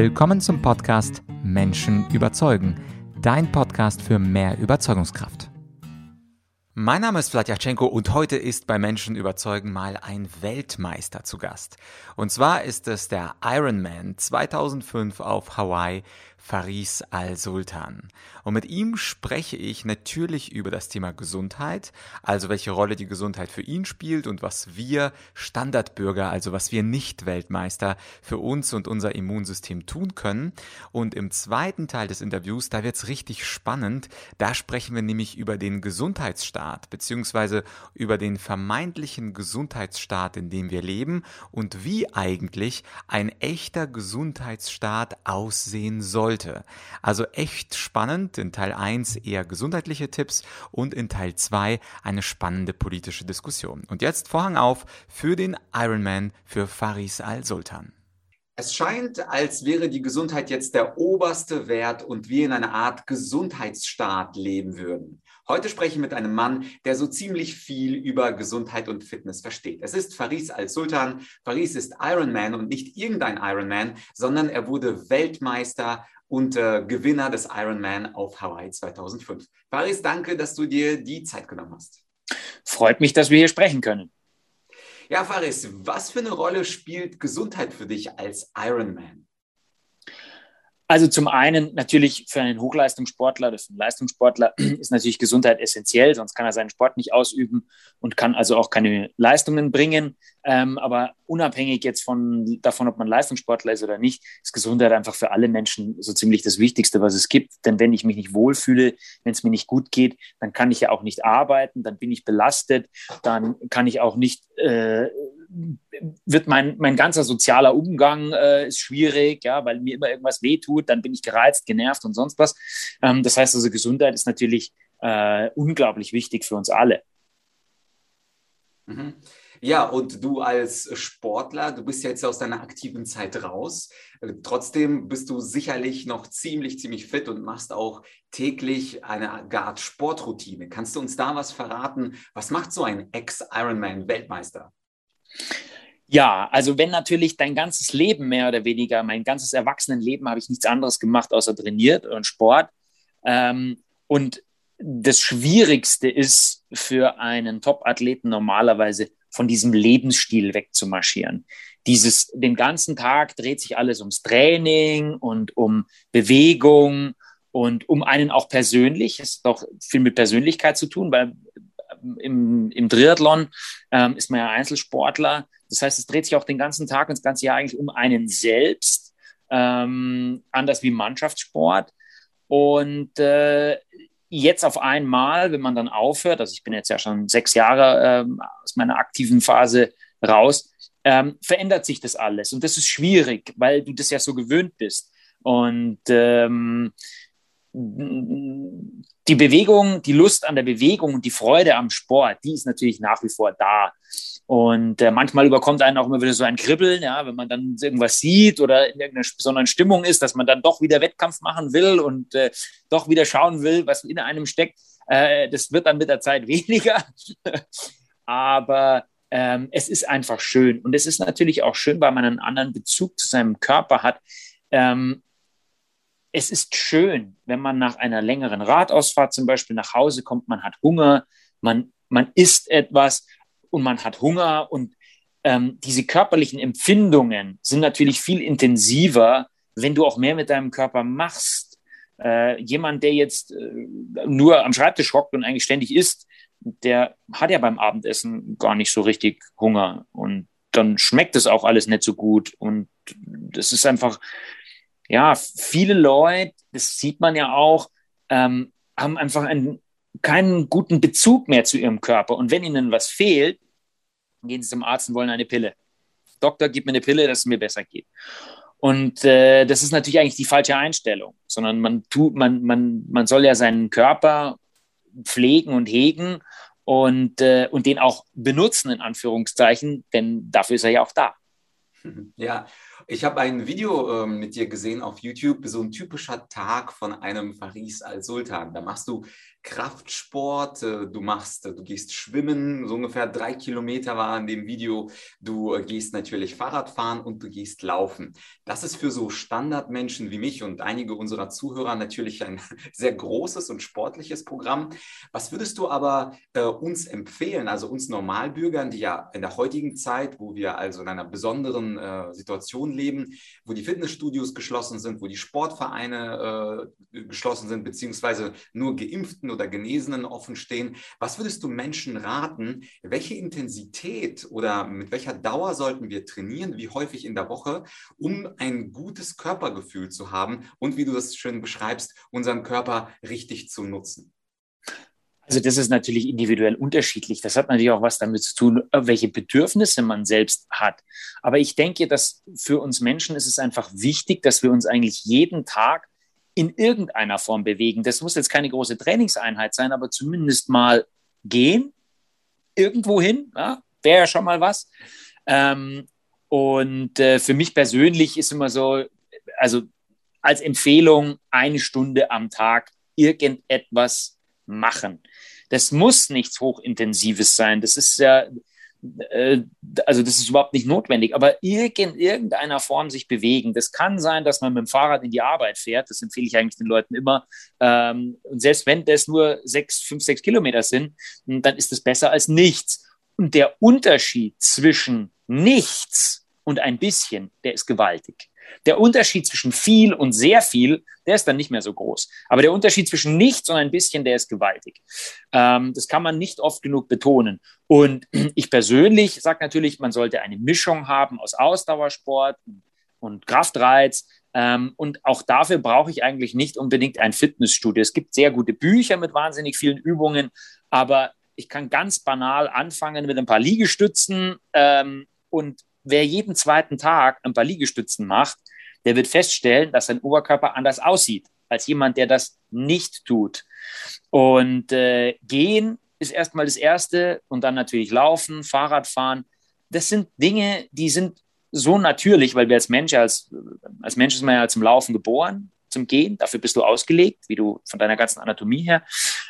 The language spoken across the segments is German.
Willkommen zum Podcast Menschen überzeugen, dein Podcast für mehr Überzeugungskraft. Mein Name ist Vladyachenko und heute ist bei Menschen überzeugen mal ein Weltmeister zu Gast. Und zwar ist es der Ironman 2005 auf Hawaii, Faris Al-Sultan. Und mit ihm spreche ich natürlich über das Thema Gesundheit, also welche Rolle die Gesundheit für ihn spielt und was wir Standardbürger, also was wir Nicht-Weltmeister für uns und unser Immunsystem tun können. Und im zweiten Teil des Interviews, da wird's richtig spannend, da sprechen wir nämlich über den Gesundheitsstaat, beziehungsweise über den vermeintlichen Gesundheitsstaat, in dem wir leben und wie eigentlich ein echter Gesundheitsstaat aussehen sollte sollte. Also echt spannend. In Teil 1 eher gesundheitliche Tipps und in Teil 2 eine spannende politische Diskussion. Und jetzt Vorhang auf für den Ironman für Faris Al-Sultan. Es scheint, als wäre die Gesundheit jetzt der oberste Wert und wir in einer Art Gesundheitsstaat leben würden. Heute spreche ich mit einem Mann, der so ziemlich viel über Gesundheit und Fitness versteht. Es ist Faris Al-Sultan. Faris ist Ironman und nicht irgendein Ironman, sondern er wurde Weltmeister und äh, Gewinner des Ironman auf Hawaii 2005. Faris, danke, dass du dir die Zeit genommen hast. Freut mich, dass wir hier sprechen können. Ja, Faris, was für eine Rolle spielt Gesundheit für dich als Ironman? Also zum einen natürlich für einen Hochleistungssportler, das ist ein Leistungssportler, ist natürlich Gesundheit essentiell, sonst kann er seinen Sport nicht ausüben und kann also auch keine Leistungen bringen. Ähm, aber unabhängig jetzt von, davon, ob man Leistungssportler ist oder nicht, ist Gesundheit einfach für alle Menschen so ziemlich das Wichtigste, was es gibt. Denn wenn ich mich nicht wohlfühle, wenn es mir nicht gut geht, dann kann ich ja auch nicht arbeiten, dann bin ich belastet, dann kann ich auch nicht äh, wird mein, mein ganzer sozialer Umgang äh, ist schwierig, ja, weil mir immer irgendwas wehtut, dann bin ich gereizt, genervt und sonst was. Ähm, das heißt also, Gesundheit ist natürlich äh, unglaublich wichtig für uns alle. Mhm. Ja, und du als Sportler, du bist jetzt aus deiner aktiven Zeit raus. Trotzdem bist du sicherlich noch ziemlich, ziemlich fit und machst auch täglich eine Art Sportroutine. Kannst du uns da was verraten? Was macht so ein Ex-Ironman-Weltmeister? Ja, also wenn natürlich dein ganzes Leben mehr oder weniger, mein ganzes Erwachsenenleben habe ich nichts anderes gemacht, außer trainiert und Sport. Ähm, und das Schwierigste ist für einen Top-Athleten normalerweise von diesem Lebensstil wegzumarschieren. Dieses, den ganzen Tag dreht sich alles ums Training und um Bewegung und um einen auch persönlich. Es hat doch viel mit Persönlichkeit zu tun, weil im, im Triathlon ähm, ist man ja Einzelsportler. Das heißt, es dreht sich auch den ganzen Tag und das ganze Jahr eigentlich um einen selbst, ähm, anders wie Mannschaftssport. Und äh, jetzt auf einmal, wenn man dann aufhört, also ich bin jetzt ja schon sechs Jahre ähm, aus meiner aktiven Phase raus, ähm, verändert sich das alles. Und das ist schwierig, weil du das ja so gewöhnt bist. Und ähm, die Bewegung, die Lust an der Bewegung und die Freude am Sport, die ist natürlich nach wie vor da. Und äh, manchmal überkommt einen auch immer wieder so ein Kribbeln, ja, wenn man dann irgendwas sieht oder in irgendeiner besonderen Stimmung ist, dass man dann doch wieder Wettkampf machen will und äh, doch wieder schauen will, was in einem steckt. Äh, das wird dann mit der Zeit weniger. Aber ähm, es ist einfach schön. Und es ist natürlich auch schön, weil man einen anderen Bezug zu seinem Körper hat. Ähm, es ist schön, wenn man nach einer längeren Radausfahrt zum Beispiel nach Hause kommt, man hat Hunger, man, man isst etwas und man hat Hunger und ähm, diese körperlichen Empfindungen sind natürlich viel intensiver, wenn du auch mehr mit deinem Körper machst. Äh, jemand, der jetzt äh, nur am Schreibtisch hockt und eigentlich ständig isst, der hat ja beim Abendessen gar nicht so richtig Hunger und dann schmeckt es auch alles nicht so gut und das ist einfach ja, viele Leute, das sieht man ja auch, ähm, haben einfach einen, keinen guten Bezug mehr zu ihrem Körper. Und wenn ihnen was fehlt, gehen sie zum Arzt und wollen eine Pille. Doktor, gib mir eine Pille, dass es mir besser geht. Und äh, das ist natürlich eigentlich die falsche Einstellung, sondern man tut, man, man, man soll ja seinen Körper pflegen und hegen und, äh, und den auch benutzen, in Anführungszeichen, denn dafür ist er ja auch da. Ja, ich habe ein Video ähm, mit dir gesehen auf YouTube, so ein typischer Tag von einem Faris al-Sultan. Da machst du Kraftsport, äh, du machst, du gehst schwimmen, so ungefähr drei Kilometer war in dem Video, du gehst natürlich Fahrrad fahren und du gehst laufen. Das ist für so Standardmenschen wie mich und einige unserer Zuhörer natürlich ein sehr großes und sportliches Programm. Was würdest du aber äh, uns empfehlen, also uns Normalbürgern, die ja in der heutigen Zeit, wo wir also in einer besonderen äh, Situation leben, wo die Fitnessstudios geschlossen sind, wo die Sportvereine äh, geschlossen sind, beziehungsweise nur Geimpften oder Genesenen offen stehen. Was würdest du Menschen raten? Welche Intensität oder mit welcher Dauer sollten wir trainieren? Wie häufig in der Woche, um ein gutes Körpergefühl zu haben und, wie du das schön beschreibst, unseren Körper richtig zu nutzen? Also das ist natürlich individuell unterschiedlich. Das hat natürlich auch was damit zu tun, welche Bedürfnisse man selbst hat. Aber ich denke, dass für uns Menschen ist es einfach wichtig, dass wir uns eigentlich jeden Tag in irgendeiner Form bewegen. Das muss jetzt keine große Trainingseinheit sein, aber zumindest mal gehen, irgendwo hin, ja, wäre ja schon mal was. Ähm, und äh, für mich persönlich ist immer so, also als Empfehlung eine Stunde am Tag irgendetwas machen. Das muss nichts Hochintensives sein. Das ist ja, also das ist überhaupt nicht notwendig, aber in irgendeiner Form sich bewegen. Das kann sein, dass man mit dem Fahrrad in die Arbeit fährt. Das empfehle ich eigentlich den Leuten immer. Ähm, und selbst wenn das nur sechs, fünf, sechs Kilometer sind, dann ist das besser als nichts. Und der Unterschied zwischen nichts und ein bisschen, der ist gewaltig. Der Unterschied zwischen viel und sehr viel, der ist dann nicht mehr so groß. Aber der Unterschied zwischen nichts und ein bisschen, der ist gewaltig. Ähm, das kann man nicht oft genug betonen. Und ich persönlich sage natürlich, man sollte eine Mischung haben aus Ausdauersport und Kraftreiz. Ähm, und auch dafür brauche ich eigentlich nicht unbedingt ein Fitnessstudio. Es gibt sehr gute Bücher mit wahnsinnig vielen Übungen, aber ich kann ganz banal anfangen mit ein paar Liegestützen ähm, und wer jeden zweiten Tag ein paar Liegestützen macht, der wird feststellen, dass sein Oberkörper anders aussieht als jemand, der das nicht tut. Und äh, gehen ist erstmal das Erste und dann natürlich laufen, Fahrradfahren. Das sind Dinge, die sind so natürlich, weil wir als Mensch, als, als Mensch ist man ja zum Laufen geboren, zum Gehen. Dafür bist du ausgelegt, wie du von deiner ganzen Anatomie her.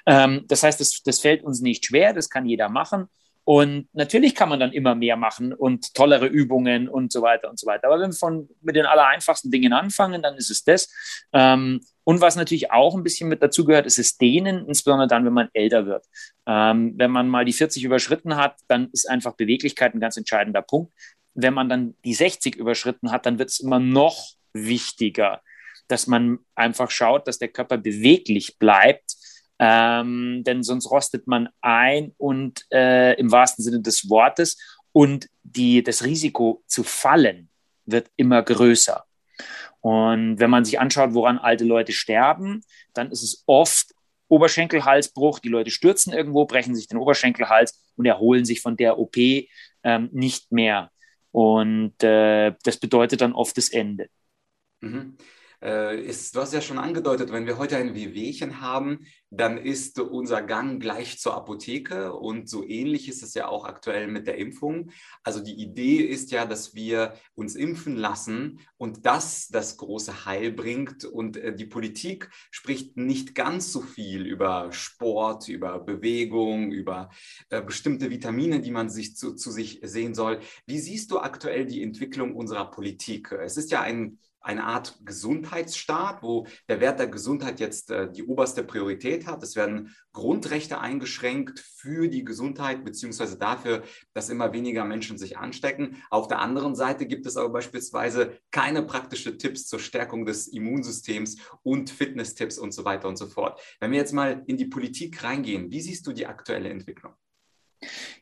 Ähm, das heißt, das, das fällt uns nicht schwer, das kann jeder machen. Und natürlich kann man dann immer mehr machen und tollere Übungen und so weiter und so weiter. Aber wenn wir von, mit den allereinfachsten Dingen anfangen, dann ist es das. Ähm, und was natürlich auch ein bisschen mit dazu gehört, ist es dehnen, insbesondere dann, wenn man älter wird. Ähm, wenn man mal die 40 überschritten hat, dann ist einfach Beweglichkeit ein ganz entscheidender Punkt. Wenn man dann die 60 überschritten hat, dann wird es immer noch wichtiger, dass man einfach schaut, dass der Körper beweglich bleibt ähm, denn sonst rostet man ein und äh, im wahrsten Sinne des Wortes und die, das Risiko zu fallen wird immer größer. Und wenn man sich anschaut, woran alte Leute sterben, dann ist es oft Oberschenkelhalsbruch. Die Leute stürzen irgendwo, brechen sich den Oberschenkelhals und erholen sich von der OP ähm, nicht mehr. Und äh, das bedeutet dann oft das Ende. Mhm ist, du hast ja schon angedeutet, wenn wir heute ein Wehwehchen haben, dann ist unser Gang gleich zur Apotheke und so ähnlich ist es ja auch aktuell mit der Impfung. Also die Idee ist ja, dass wir uns impfen lassen und das das große Heil bringt und äh, die Politik spricht nicht ganz so viel über Sport, über Bewegung, über äh, bestimmte Vitamine, die man sich zu, zu sich sehen soll. Wie siehst du aktuell die Entwicklung unserer Politik? Es ist ja ein eine Art Gesundheitsstaat, wo der Wert der Gesundheit jetzt äh, die oberste Priorität hat. Es werden Grundrechte eingeschränkt für die Gesundheit beziehungsweise dafür, dass immer weniger Menschen sich anstecken. Auf der anderen Seite gibt es aber beispielsweise keine praktischen Tipps zur Stärkung des Immunsystems und Fitnesstipps und so weiter und so fort. Wenn wir jetzt mal in die Politik reingehen, wie siehst du die aktuelle Entwicklung?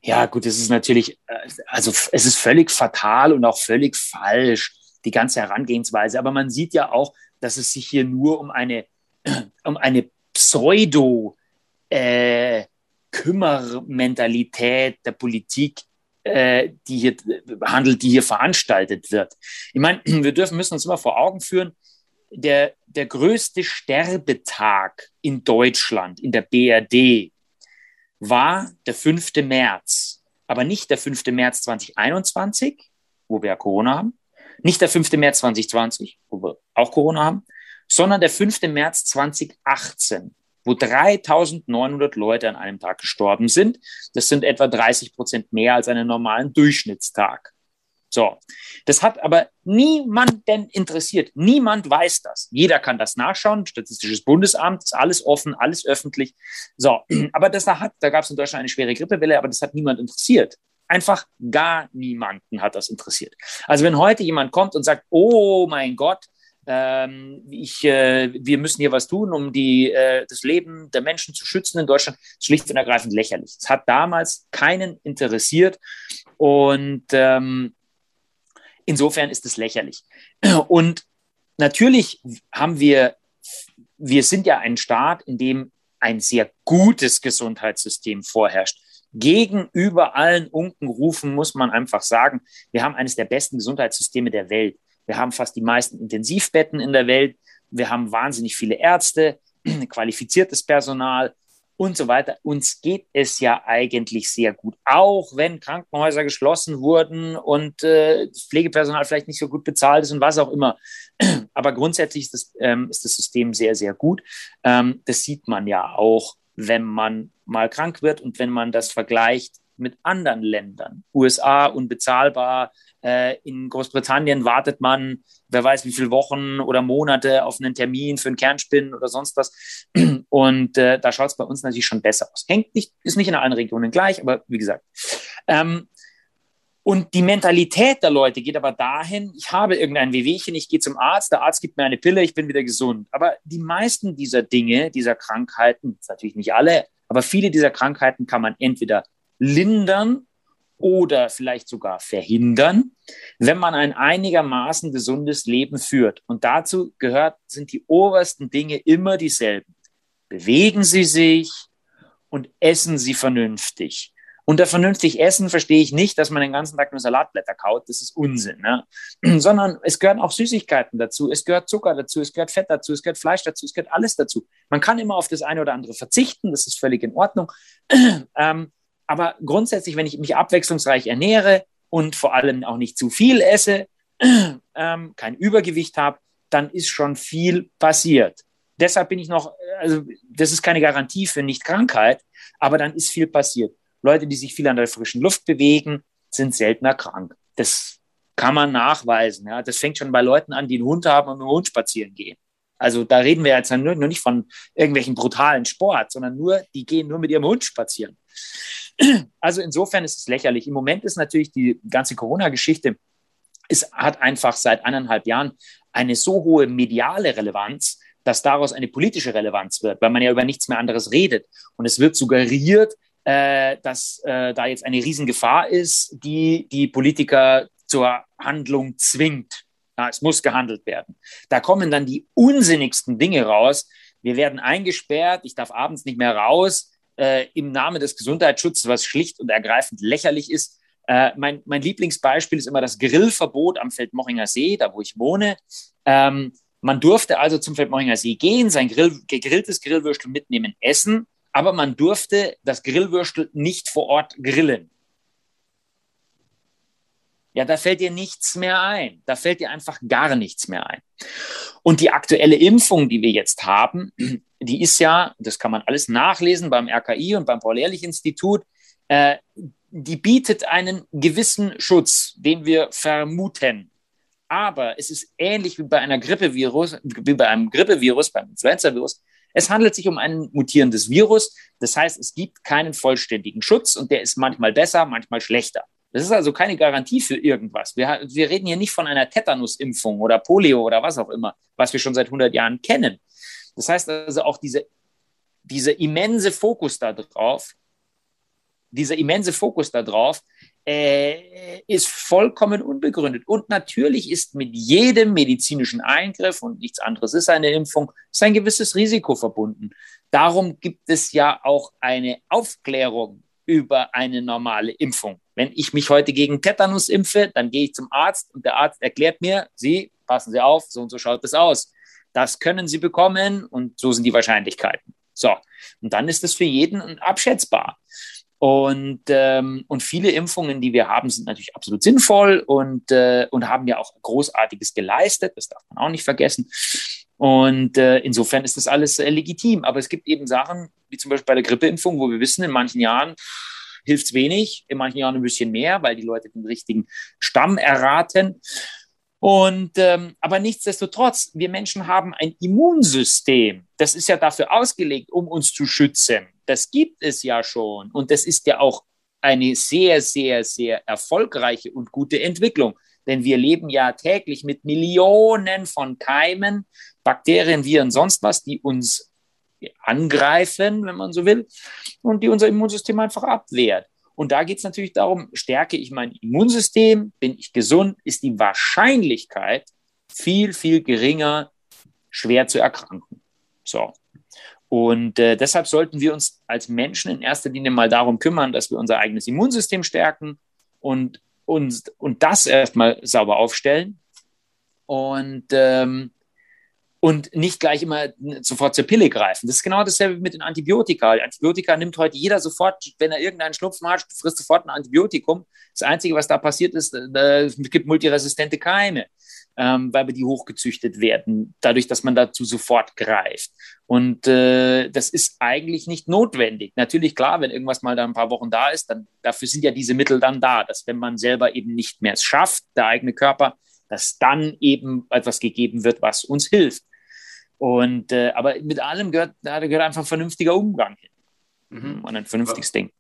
Ja, gut, es ist natürlich, äh, also es ist völlig fatal und auch völlig falsch die ganze Herangehensweise. Aber man sieht ja auch, dass es sich hier nur um eine, um eine Pseudo- äh, Kümmermentalität der Politik äh, die hier handelt, die hier veranstaltet wird. Ich meine, wir dürfen müssen uns immer vor Augen führen, der, der größte Sterbetag in Deutschland, in der BRD, war der 5. März. Aber nicht der 5. März 2021, wo wir ja Corona haben, nicht der 5. März 2020, wo wir auch Corona haben, sondern der 5. März 2018. wo 3900 Leute an einem Tag gestorben sind. Das sind etwa 30 Prozent mehr als einen normalen Durchschnittstag. So, das hat aber niemanden interessiert. Niemand weiß das. Jeder kann das nachschauen. Statistisches Bundesamt ist alles offen, alles öffentlich. So, aber das hat, da gab es in Deutschland eine schwere Grippewelle, aber das hat niemand interessiert. Einfach gar niemanden hat das interessiert. Also wenn heute jemand kommt und sagt, oh mein Gott, ähm, ich, äh, wir müssen hier was tun, um die, äh, das Leben der Menschen zu schützen in Deutschland, schlicht und ergreifend lächerlich. Es hat damals keinen interessiert und ähm, insofern ist es lächerlich. Und natürlich haben wir, wir sind ja ein Staat, in dem ein sehr gutes Gesundheitssystem vorherrscht gegenüber allen Unkenrufen muss man einfach sagen, wir haben eines der besten Gesundheitssysteme der Welt. Wir haben fast die meisten Intensivbetten in der Welt. Wir haben wahnsinnig viele Ärzte, qualifiziertes Personal und so weiter. Uns geht es ja eigentlich sehr gut, auch wenn Krankenhäuser geschlossen wurden und äh, Pflegepersonal vielleicht nicht so gut bezahlt ist und was auch immer. Aber grundsätzlich ist das, ähm, ist das System sehr, sehr gut. Ähm, das sieht man ja auch, wenn man mal krank wird und wenn man das vergleicht mit anderen Ländern. USA unbezahlbar, äh, in Großbritannien wartet man, wer weiß wie viele Wochen oder Monate auf einen Termin für einen Kernspinnen oder sonst was. Und äh, da schaut es bei uns natürlich schon besser aus. Hängt nicht, ist nicht in allen Regionen gleich, aber wie gesagt. Ähm, und die Mentalität der Leute geht aber dahin, ich habe irgendein Wehwehchen, ich gehe zum Arzt, der Arzt gibt mir eine Pille, ich bin wieder gesund. Aber die meisten dieser Dinge, dieser Krankheiten, natürlich nicht alle, aber viele dieser Krankheiten kann man entweder lindern oder vielleicht sogar verhindern, wenn man ein einigermaßen gesundes Leben führt. Und dazu gehört, sind die obersten Dinge immer dieselben. Bewegen Sie sich und essen Sie vernünftig. Unter vernünftig Essen verstehe ich nicht, dass man den ganzen Tag nur Salatblätter kaut. Das ist Unsinn. Ne? Sondern es gehören auch Süßigkeiten dazu. Es gehört Zucker dazu. Es gehört Fett dazu. Es gehört Fleisch dazu. Es gehört alles dazu. Man kann immer auf das eine oder andere verzichten. Das ist völlig in Ordnung. ähm, aber grundsätzlich, wenn ich mich abwechslungsreich ernähre und vor allem auch nicht zu viel esse, ähm, kein Übergewicht habe, dann ist schon viel passiert. Deshalb bin ich noch, also das ist keine Garantie für Nicht-Krankheit, aber dann ist viel passiert. Leute, die sich viel an der frischen Luft bewegen, sind seltener krank. Das kann man nachweisen. Ja. Das fängt schon bei Leuten an, die einen Hund haben und mit dem Hund spazieren gehen. Also da reden wir jetzt nur, nur nicht von irgendwelchen brutalen Sport, sondern nur, die gehen nur mit ihrem Hund spazieren. Also insofern ist es lächerlich. Im Moment ist natürlich die ganze Corona-Geschichte, es hat einfach seit eineinhalb Jahren eine so hohe mediale Relevanz, dass daraus eine politische Relevanz wird, weil man ja über nichts mehr anderes redet. Und es wird suggeriert, äh, dass äh, da jetzt eine Riesengefahr ist, die die Politiker zur Handlung zwingt. Ja, es muss gehandelt werden. Da kommen dann die unsinnigsten Dinge raus. Wir werden eingesperrt, ich darf abends nicht mehr raus äh, im Namen des Gesundheitsschutzes, was schlicht und ergreifend lächerlich ist. Äh, mein, mein Lieblingsbeispiel ist immer das Grillverbot am Feldmochinger See, da wo ich wohne. Ähm, man durfte also zum Feldmochinger See gehen, sein Grill, gegrilltes Grillwürstel mitnehmen, essen, aber man durfte das Grillwürstel nicht vor Ort grillen. Ja, da fällt dir nichts mehr ein. Da fällt dir einfach gar nichts mehr ein. Und die aktuelle Impfung, die wir jetzt haben, die ist ja, das kann man alles nachlesen beim RKI und beim Paul-Ehrlich-Institut, äh, die bietet einen gewissen Schutz, den wir vermuten. Aber es ist ähnlich wie bei einer Grippevirus, wie bei einem Grippevirus, beim Influenza-Virus. Es handelt sich um ein mutierendes Virus. Das heißt, es gibt keinen vollständigen Schutz und der ist manchmal besser, manchmal schlechter. Das ist also keine Garantie für irgendwas. Wir, wir reden hier nicht von einer Tetanusimpfung oder Polio oder was auch immer, was wir schon seit 100 Jahren kennen. Das heißt also auch diese, dieser immense Fokus darauf, dieser immense Fokus darauf äh, ist vollkommen unbegründet. Und natürlich ist mit jedem medizinischen Eingriff, und nichts anderes ist eine Impfung, ist ein gewisses Risiko verbunden. Darum gibt es ja auch eine Aufklärung über eine normale Impfung. Wenn ich mich heute gegen Tetanus impfe, dann gehe ich zum Arzt und der Arzt erklärt mir, Sie, passen Sie auf, so und so schaut es aus. Das können Sie bekommen und so sind die Wahrscheinlichkeiten. So, und dann ist es für jeden abschätzbar. Und, ähm, und viele Impfungen, die wir haben, sind natürlich absolut sinnvoll und, äh, und haben ja auch Großartiges geleistet. Das darf man auch nicht vergessen. Und äh, insofern ist das alles äh, legitim. Aber es gibt eben Sachen, wie zum Beispiel bei der Grippeimpfung, wo wir wissen, in manchen Jahren hilft es wenig, in manchen Jahren ein bisschen mehr, weil die Leute den richtigen Stamm erraten. Und ähm, aber nichtsdestotrotz, wir Menschen haben ein Immunsystem. Das ist ja dafür ausgelegt, um uns zu schützen. Das gibt es ja schon. Und das ist ja auch eine sehr, sehr, sehr erfolgreiche und gute Entwicklung. Denn wir leben ja täglich mit Millionen von Keimen, Bakterien, Viren, sonst was, die uns angreifen, wenn man so will, und die unser Immunsystem einfach abwehrt. Und da geht es natürlich darum, stärke ich mein Immunsystem, bin ich gesund, ist die Wahrscheinlichkeit viel, viel geringer, schwer zu erkranken. So. Und äh, deshalb sollten wir uns als Menschen in erster Linie mal darum kümmern, dass wir unser eigenes Immunsystem stärken und, uns, und das erstmal sauber aufstellen. Und ähm, und nicht gleich immer sofort zur Pille greifen. Das ist genau dasselbe mit den Antibiotika. Antibiotika nimmt heute jeder sofort, wenn er irgendeinen Schnupfen hat, frisst sofort ein Antibiotikum. Das Einzige, was da passiert ist, äh, es gibt multiresistente Keime, ähm, weil die hochgezüchtet werden, dadurch, dass man dazu sofort greift. Und äh, das ist eigentlich nicht notwendig. Natürlich, klar, wenn irgendwas mal da ein paar Wochen da ist, dann dafür sind ja diese Mittel dann da, dass wenn man selber eben nicht mehr es schafft, der eigene Körper, dass dann eben etwas gegeben wird, was uns hilft. Und äh, aber mit allem gehört, da gehört einfach ein vernünftiger Umgang hin. Mhm. Und ein vernünftiges Ding.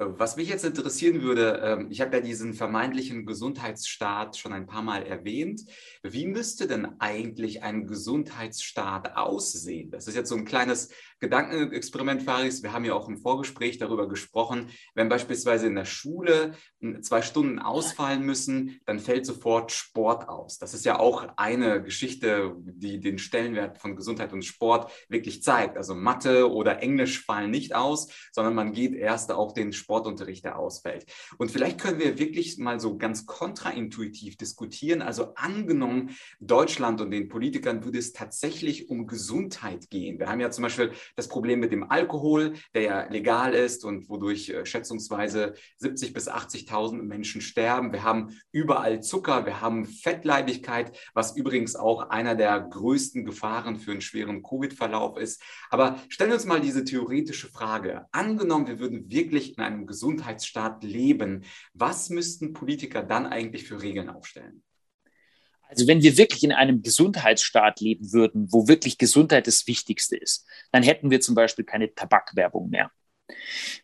Was mich jetzt interessieren würde, ähm, ich habe ja diesen vermeintlichen Gesundheitsstaat schon ein paar Mal erwähnt. Wie müsste denn eigentlich ein Gesundheitsstaat aussehen? Das ist jetzt so ein kleines Gedankenexperiment, Faris. Wir haben ja auch im Vorgespräch darüber gesprochen, wenn beispielsweise in der Schule hm, zwei Stunden ausfallen müssen, dann fällt sofort Sport aus. Das ist ja auch eine Geschichte, die den Stellenwert von Gesundheit und Sport wirklich zeigt. Also Mathe oder Englisch fallen nicht aus, sondern man geht erst auf den Sport Sportunterricht, der ausfällt. Und vielleicht können wir wirklich mal so ganz kontraintuitiv diskutieren. Also angenommen, Deutschland und den Politikern würde es tatsächlich um Gesundheit gehen. Wir haben ja zum Beispiel das Problem mit dem Alkohol, der ja legal ist und wodurch äh, schätzungsweise 70 bis 80.000 Menschen sterben. Wir haben überall Zucker, wir haben Fettleibigkeit, was übrigens auch einer der größten Gefahren für einen schweren Covid-Verlauf ist. Aber stellen wir uns mal diese theoretische Frage. Angenommen, wir würden wirklich in einem einem Gesundheitsstaat leben, was müssten Politiker dann eigentlich für Regeln aufstellen? Also wenn wir wirklich in einem Gesundheitsstaat leben würden, wo wirklich Gesundheit das Wichtigste ist, dann hätten wir zum Beispiel keine Tabakwerbung mehr.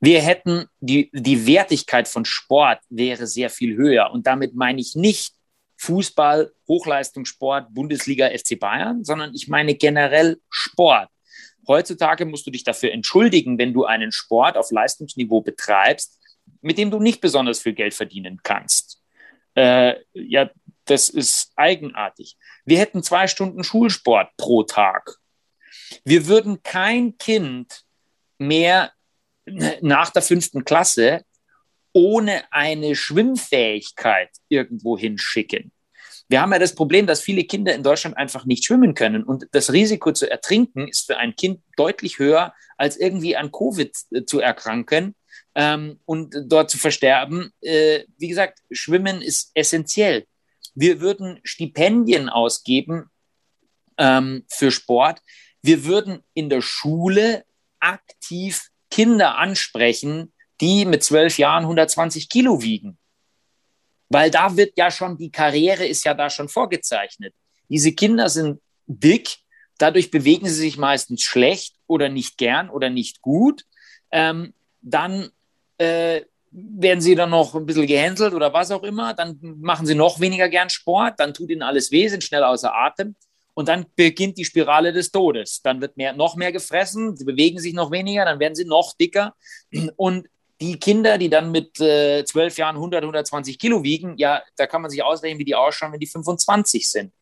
Wir hätten die, die Wertigkeit von Sport wäre sehr viel höher. Und damit meine ich nicht Fußball, Hochleistungssport, Bundesliga, FC Bayern, sondern ich meine generell Sport. Heutzutage musst du dich dafür entschuldigen, wenn du einen Sport auf Leistungsniveau betreibst, mit dem du nicht besonders viel Geld verdienen kannst. Äh, ja, das ist eigenartig. Wir hätten zwei Stunden Schulsport pro Tag. Wir würden kein Kind mehr nach der fünften Klasse ohne eine Schwimmfähigkeit irgendwo hinschicken. Wir haben ja das Problem, dass viele Kinder in Deutschland einfach nicht schwimmen können. Und das Risiko zu ertrinken ist für ein Kind deutlich höher, als irgendwie an Covid äh, zu erkranken ähm, und dort zu versterben. Äh, wie gesagt, Schwimmen ist essentiell. Wir würden Stipendien ausgeben ähm, für Sport. Wir würden in der Schule aktiv Kinder ansprechen, die mit zwölf Jahren 120 Kilo wiegen. Weil da wird ja schon, die Karriere ist ja da schon vorgezeichnet. Diese Kinder sind dick, dadurch bewegen sie sich meistens schlecht oder nicht gern oder nicht gut. Ähm, dann äh, werden sie dann noch ein bisschen gehänselt oder was auch immer. Dann machen sie noch weniger gern Sport, dann tut ihnen alles weh, sind schnell außer Atem. Und dann beginnt die Spirale des Todes. Dann wird mehr, noch mehr gefressen, sie bewegen sich noch weniger, dann werden sie noch dicker. Und die Kinder, die dann mit äh, 12 Jahren 100, 120 Kilo wiegen, ja, da kann man sich ausrechnen, wie die ausschauen, wenn die 25 sind.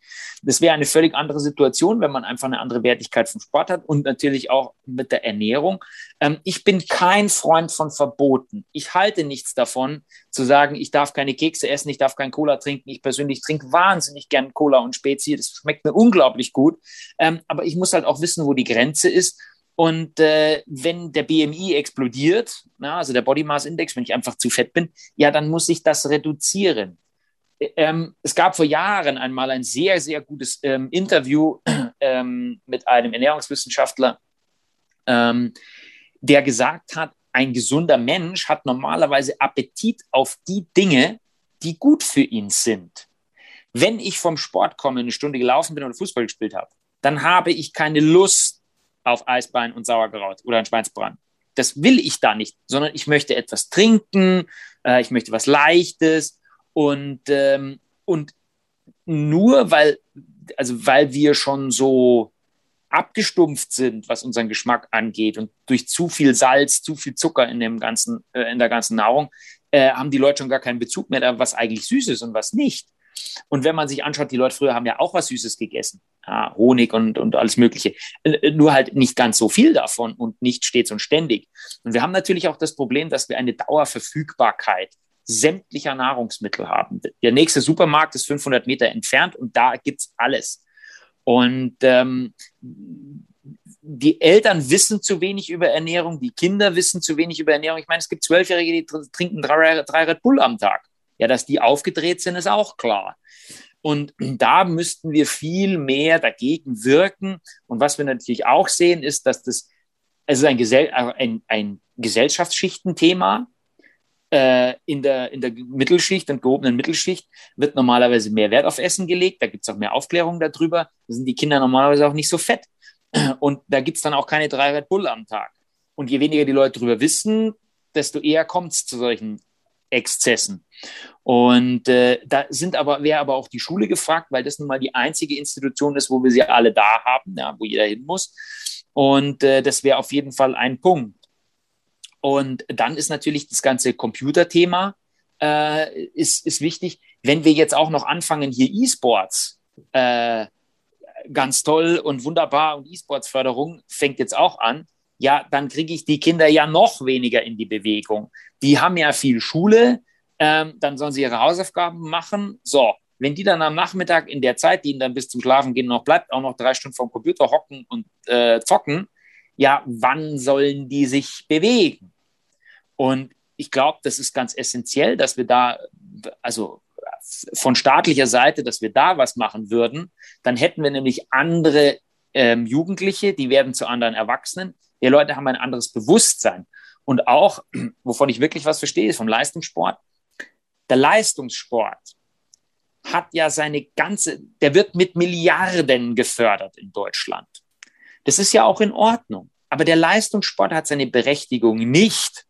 Das wäre eine völlig andere Situation, wenn man einfach eine andere Wertigkeit vom Sport hat und natürlich auch mit der Ernährung. Ähm, ich bin kein Freund von Verboten. Ich halte nichts davon, zu sagen, ich darf keine Kekse essen, ich darf kein Cola trinken. Ich persönlich trinke wahnsinnig gern Cola und Spezi. Das schmeckt mir unglaublich gut. Ähm, aber ich muss halt auch wissen, wo die Grenze ist und äh, wenn der BMI explodiert, na, also der Body Mass Index, wenn ich einfach zu fett bin, ja, dann muss ich das reduzieren. Ähm, es gab vor Jahren einmal ein sehr, sehr gutes ähm, Interview äh, ähm, mit einem Ernährungswissenschaftler, ähm, der gesagt hat, ein gesunder Mensch hat normalerweise Appetit auf die Dinge, die gut für ihn sind. Wenn ich vom Sport komme, eine Stunde gelaufen bin oder Fußball gespielt habe, dann habe ich keine Lust auf Eisbein und Sauerkraut oder ein Schweinsbrand. Das will ich da nicht, sondern ich möchte etwas trinken, äh, ich möchte was Leichtes und, ähm, und nur weil, also weil wir schon so abgestumpft sind, was unseren Geschmack angeht und durch zu viel Salz, zu viel Zucker in dem ganzen, äh, in der ganzen Nahrung, äh, haben die Leute schon gar keinen Bezug mehr, was eigentlich süß ist und was nicht. Und wenn man sich anschaut, die Leute früher haben ja auch was Süßes gegessen. Honig und, und alles Mögliche. Äh, nur halt nicht ganz so viel davon und nicht stets und ständig. Und wir haben natürlich auch das Problem, dass wir eine Dauerverfügbarkeit sämtlicher Nahrungsmittel haben. Der nächste Supermarkt ist 500 Meter entfernt und da gibt's alles. Und ähm, die Eltern wissen zu wenig über Ernährung, die Kinder wissen zu wenig über Ernährung. Ich meine, es gibt Zwölfjährige, die trinken drei, drei Red Bull am Tag. Ja, dass die aufgedreht sind, ist auch klar. Und da müssten wir viel mehr dagegen wirken. Und was wir natürlich auch sehen, ist, dass das also ein, Gesell ein, ein Gesellschaftsschichtenthema äh, in, der, in der Mittelschicht und gehobenen Mittelschicht wird normalerweise mehr Wert auf Essen gelegt. Da gibt es auch mehr Aufklärung darüber. Da sind die Kinder normalerweise auch nicht so fett. Und da gibt es dann auch keine drei Red Bull am Tag. Und je weniger die Leute darüber wissen, desto eher kommt es zu solchen Exzessen. Und äh, da sind aber, wäre aber auch die Schule gefragt, weil das nun mal die einzige Institution ist, wo wir sie alle da haben, ja, wo jeder hin muss. Und äh, das wäre auf jeden Fall ein Punkt. Und dann ist natürlich das ganze Computerthema äh, ist, ist wichtig. Wenn wir jetzt auch noch anfangen, hier E-Sports, äh, ganz toll und wunderbar und E-Sports-Förderung fängt jetzt auch an, ja, dann kriege ich die Kinder ja noch weniger in die Bewegung. Die haben ja viel Schule, ähm, dann sollen sie ihre Hausaufgaben machen. So, wenn die dann am Nachmittag in der Zeit, die ihnen dann bis zum Schlafen gehen noch bleibt, auch noch drei Stunden vom Computer hocken und äh, zocken, ja, wann sollen die sich bewegen? Und ich glaube, das ist ganz essentiell, dass wir da, also von staatlicher Seite, dass wir da was machen würden, dann hätten wir nämlich andere ähm, Jugendliche, die werden zu anderen Erwachsenen. Die Leute haben ein anderes Bewusstsein. Und auch, wovon ich wirklich was verstehe, ist vom Leistungssport. Der Leistungssport hat ja seine ganze, der wird mit Milliarden gefördert in Deutschland. Das ist ja auch in Ordnung. Aber der Leistungssport hat seine Berechtigung nicht,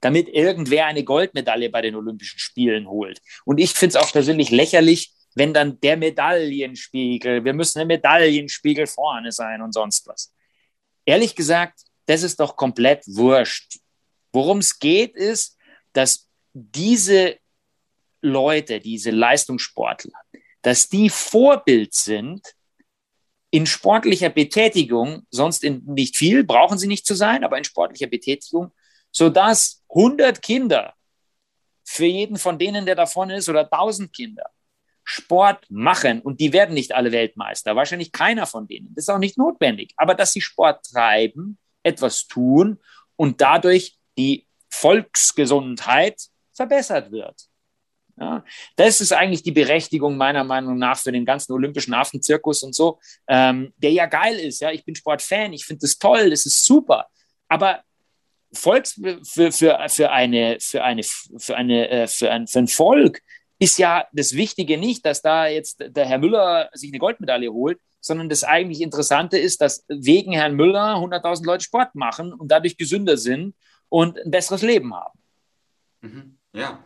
damit irgendwer eine Goldmedaille bei den Olympischen Spielen holt. Und ich finde es auch persönlich lächerlich, wenn dann der Medaillenspiegel, wir müssen ein Medaillenspiegel vorne sein und sonst was. Ehrlich gesagt, das ist doch komplett wurscht. Worum es geht, ist, dass diese Leute, diese Leistungssportler, dass die Vorbild sind in sportlicher Betätigung, sonst in nicht viel, brauchen sie nicht zu sein, aber in sportlicher Betätigung, sodass 100 Kinder für jeden von denen, der davon ist, oder 1000 Kinder, Sport machen und die werden nicht alle Weltmeister, wahrscheinlich keiner von denen. Das ist auch nicht notwendig. Aber dass sie Sport treiben, etwas tun und dadurch die Volksgesundheit verbessert wird. Ja, das ist eigentlich die Berechtigung meiner Meinung nach für den ganzen olympischen Affenzirkus und so, ähm, der ja geil ist. Ja, ich bin Sportfan, ich finde das toll, das ist super. Aber Volks für, für, für eine für eine für eine äh, für ein, für ein Volk ist ja das Wichtige nicht, dass da jetzt der Herr Müller sich eine Goldmedaille holt, sondern das eigentlich Interessante ist, dass wegen Herrn Müller 100.000 Leute Sport machen und dadurch gesünder sind und ein besseres Leben haben. Mhm. Ja,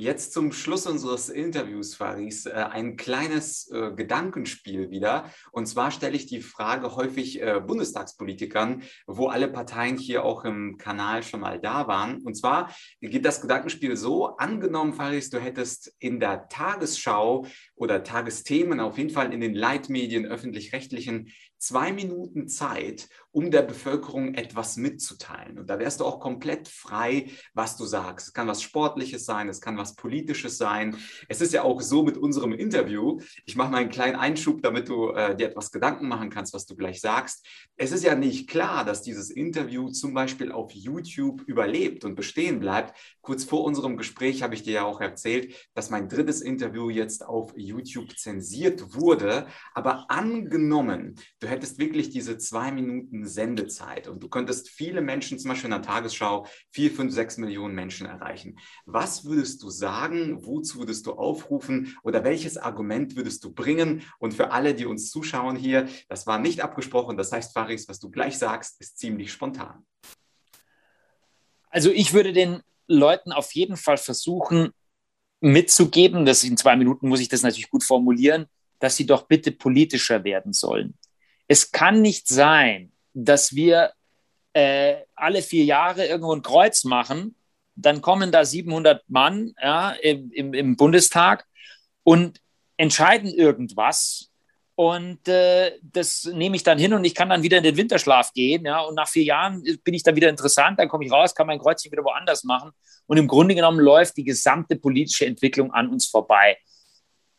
Jetzt zum Schluss unseres Interviews, Faris, äh, ein kleines äh, Gedankenspiel wieder. Und zwar stelle ich die Frage häufig äh, Bundestagspolitikern, wo alle Parteien hier auch im Kanal schon mal da waren. Und zwar geht das Gedankenspiel so, angenommen, Faris, du hättest in der Tagesschau oder Tagesthemen, auf jeden Fall in den Leitmedien öffentlich-rechtlichen, zwei Minuten Zeit, um der Bevölkerung etwas mitzuteilen. Und da wärst du auch komplett frei, was du sagst. Es kann was Sportliches sein, es kann was Politisches sein. Es ist ja auch so mit unserem Interview. Ich mache mal einen kleinen Einschub, damit du äh, dir etwas Gedanken machen kannst, was du gleich sagst. Es ist ja nicht klar, dass dieses Interview zum Beispiel auf YouTube überlebt und bestehen bleibt. Kurz vor unserem Gespräch habe ich dir ja auch erzählt, dass mein drittes Interview jetzt auf YouTube zensiert wurde. Aber angenommen, du hättest wirklich diese zwei Minuten Sendezeit und du könntest viele Menschen, zum Beispiel in der Tagesschau, vier, fünf, sechs Millionen Menschen erreichen. Was würdest du sagen? Wozu würdest du aufrufen? Oder welches Argument würdest du bringen? Und für alle, die uns zuschauen hier, das war nicht abgesprochen. Das heißt, Faris, was du gleich sagst, ist ziemlich spontan. Also ich würde den Leuten auf jeden Fall versuchen mitzugeben, dass in zwei Minuten muss ich das natürlich gut formulieren, dass sie doch bitte politischer werden sollen. Es kann nicht sein, dass wir äh, alle vier Jahre irgendwo ein Kreuz machen, dann kommen da 700 Mann ja, im, im, im Bundestag und entscheiden irgendwas und äh, das nehme ich dann hin und ich kann dann wieder in den Winterschlaf gehen. Ja? Und nach vier Jahren bin ich dann wieder interessant, dann komme ich raus, kann mein Kreuzchen wieder woanders machen. Und im Grunde genommen läuft die gesamte politische Entwicklung an uns vorbei.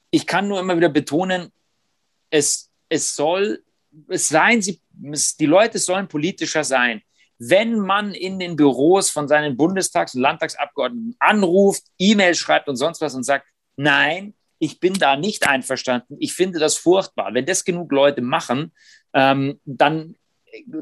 Ich kann nur immer wieder betonen, es, es soll es sein, sie, es, die Leute sollen politischer sein. Wenn man in den Büros von seinen Bundestags- und Landtagsabgeordneten anruft, E-Mails schreibt und sonst was und sagt, nein, ich bin da nicht einverstanden, ich finde das furchtbar. Wenn das genug Leute machen, ähm, dann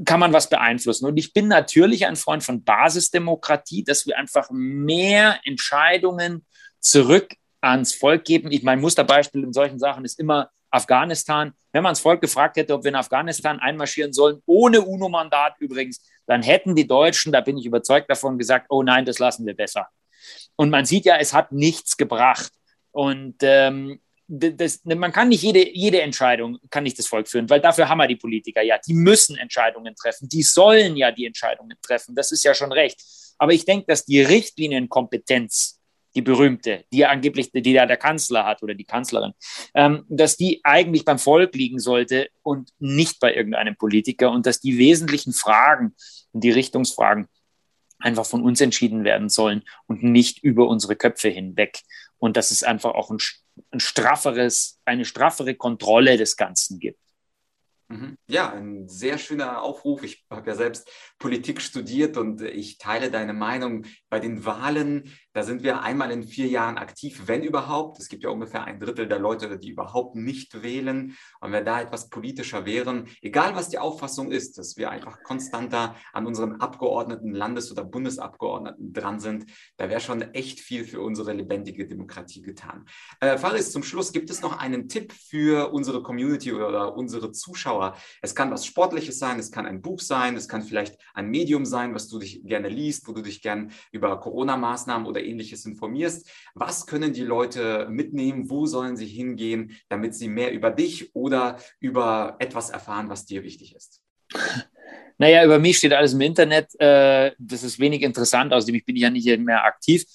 kann man was beeinflussen. Und ich bin natürlich ein Freund von Basisdemokratie, dass wir einfach mehr Entscheidungen zurück ans Volk geben. Ich mein Musterbeispiel in solchen Sachen ist immer Afghanistan. Wenn man das Volk gefragt hätte, ob wir in Afghanistan einmarschieren sollen, ohne UNO-Mandat übrigens, dann hätten die Deutschen, da bin ich überzeugt davon, gesagt, oh nein, das lassen wir besser. Und man sieht ja, es hat nichts gebracht. Und ähm, das, man kann nicht jede, jede Entscheidung, kann nicht das Volk führen, weil dafür haben wir die Politiker ja. Die müssen Entscheidungen treffen. Die sollen ja die Entscheidungen treffen. Das ist ja schon recht. Aber ich denke, dass die Richtlinienkompetenz, die berühmte, die ja angeblich, die da der Kanzler hat oder die Kanzlerin, ähm, dass die eigentlich beim Volk liegen sollte und nicht bei irgendeinem Politiker und dass die wesentlichen Fragen, die Richtungsfragen einfach von uns entschieden werden sollen und nicht über unsere Köpfe hinweg und dass es einfach auch ein, ein strafferes, eine straffere Kontrolle des Ganzen gibt. Mhm. Ja, ein sehr schöner Aufruf. Ich habe ja selbst Politik studiert und ich teile deine Meinung. Bei den Wahlen, da sind wir einmal in vier Jahren aktiv, wenn überhaupt. Es gibt ja ungefähr ein Drittel der Leute, die überhaupt nicht wählen. Und wenn da etwas politischer wären, egal was die Auffassung ist, dass wir einfach konstanter an unseren Abgeordneten, Landes- oder Bundesabgeordneten dran sind, da wäre schon echt viel für unsere lebendige Demokratie getan. Äh, Faris, zum Schluss gibt es noch einen Tipp für unsere Community oder unsere Zuschauer. Es kann was Sportliches sein, es kann ein Buch sein, es kann vielleicht ein Medium sein, was du dich gerne liest, wo du dich gerne über Corona-Maßnahmen oder ähnliches informierst. Was können die Leute mitnehmen? Wo sollen sie hingehen, damit sie mehr über dich oder über etwas erfahren, was dir wichtig ist? Naja, über mich steht alles im Internet. Äh, das ist wenig interessant, außerdem bin ich ja nicht mehr aktiv.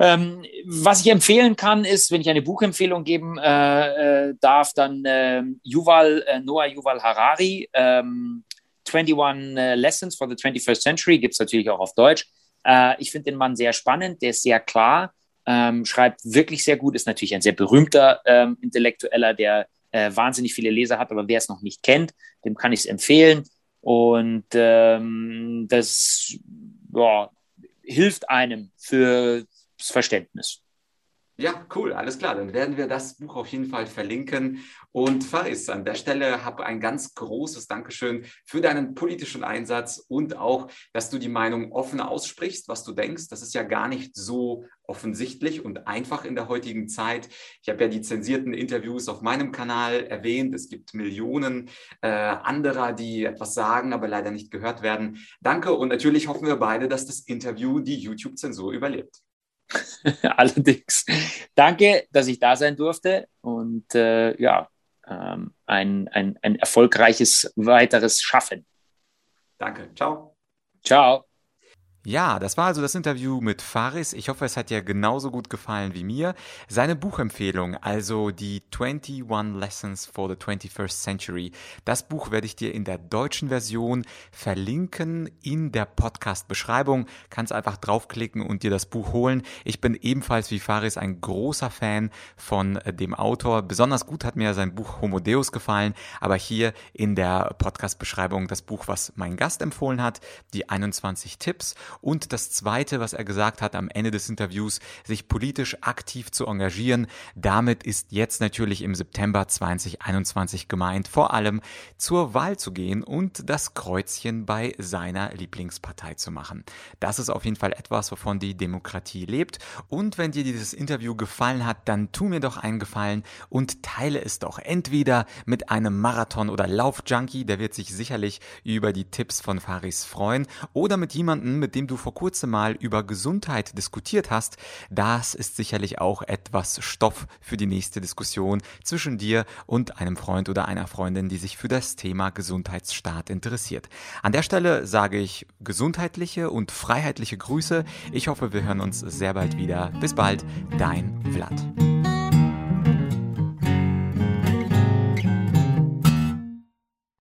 Ähm, was ich empfehlen kann, ist, wenn ich eine Buchempfehlung geben äh, äh, darf, dann äh, Yuval, Noah Yuval Harari, ähm, 21 äh, Lessons for the 21st Century, gibt es natürlich auch auf Deutsch. Äh, ich finde den Mann sehr spannend, der ist sehr klar, ähm, schreibt wirklich sehr gut, ist natürlich ein sehr berühmter ähm, Intellektueller, der wahnsinnig viele Leser hat, aber wer es noch nicht kennt, dem kann ich es empfehlen. Und ähm, das ja, hilft einem für Verständnis. Ja, cool, alles klar. Dann werden wir das Buch auf jeden Fall verlinken. Und Faris, an der Stelle habe ein ganz großes Dankeschön für deinen politischen Einsatz und auch, dass du die Meinung offen aussprichst, was du denkst. Das ist ja gar nicht so offensichtlich und einfach in der heutigen Zeit. Ich habe ja die zensierten Interviews auf meinem Kanal erwähnt. Es gibt Millionen äh, anderer, die etwas sagen, aber leider nicht gehört werden. Danke und natürlich hoffen wir beide, dass das Interview die YouTube-Zensur überlebt. Allerdings. Danke, dass ich da sein durfte und äh, ja, ähm, ein, ein, ein erfolgreiches weiteres Schaffen. Danke. Ciao. Ciao. Ja, das war also das Interview mit Faris. Ich hoffe, es hat dir genauso gut gefallen wie mir. Seine Buchempfehlung, also die 21 Lessons for the 21st Century, das Buch werde ich dir in der deutschen Version verlinken in der Podcast-Beschreibung. Kannst einfach draufklicken und dir das Buch holen. Ich bin ebenfalls wie Faris ein großer Fan von äh, dem Autor. Besonders gut hat mir sein Buch Homo Deus gefallen, aber hier in der Podcast-Beschreibung das Buch, was mein Gast empfohlen hat, die 21 Tipps. Und das Zweite, was er gesagt hat am Ende des Interviews, sich politisch aktiv zu engagieren. Damit ist jetzt natürlich im September 2021 gemeint, vor allem zur Wahl zu gehen und das Kreuzchen bei seiner Lieblingspartei zu machen. Das ist auf jeden Fall etwas, wovon die Demokratie lebt. Und wenn dir dieses Interview gefallen hat, dann tu mir doch einen Gefallen und teile es doch entweder mit einem Marathon- oder Laufjunkie, der wird sich sicherlich über die Tipps von Faris freuen, oder mit jemandem, mit dem du vor kurzem mal über Gesundheit diskutiert hast, das ist sicherlich auch etwas Stoff für die nächste Diskussion zwischen dir und einem Freund oder einer Freundin, die sich für das Thema Gesundheitsstaat interessiert. An der Stelle sage ich gesundheitliche und freiheitliche Grüße. Ich hoffe, wir hören uns sehr bald wieder. Bis bald, dein Vlad.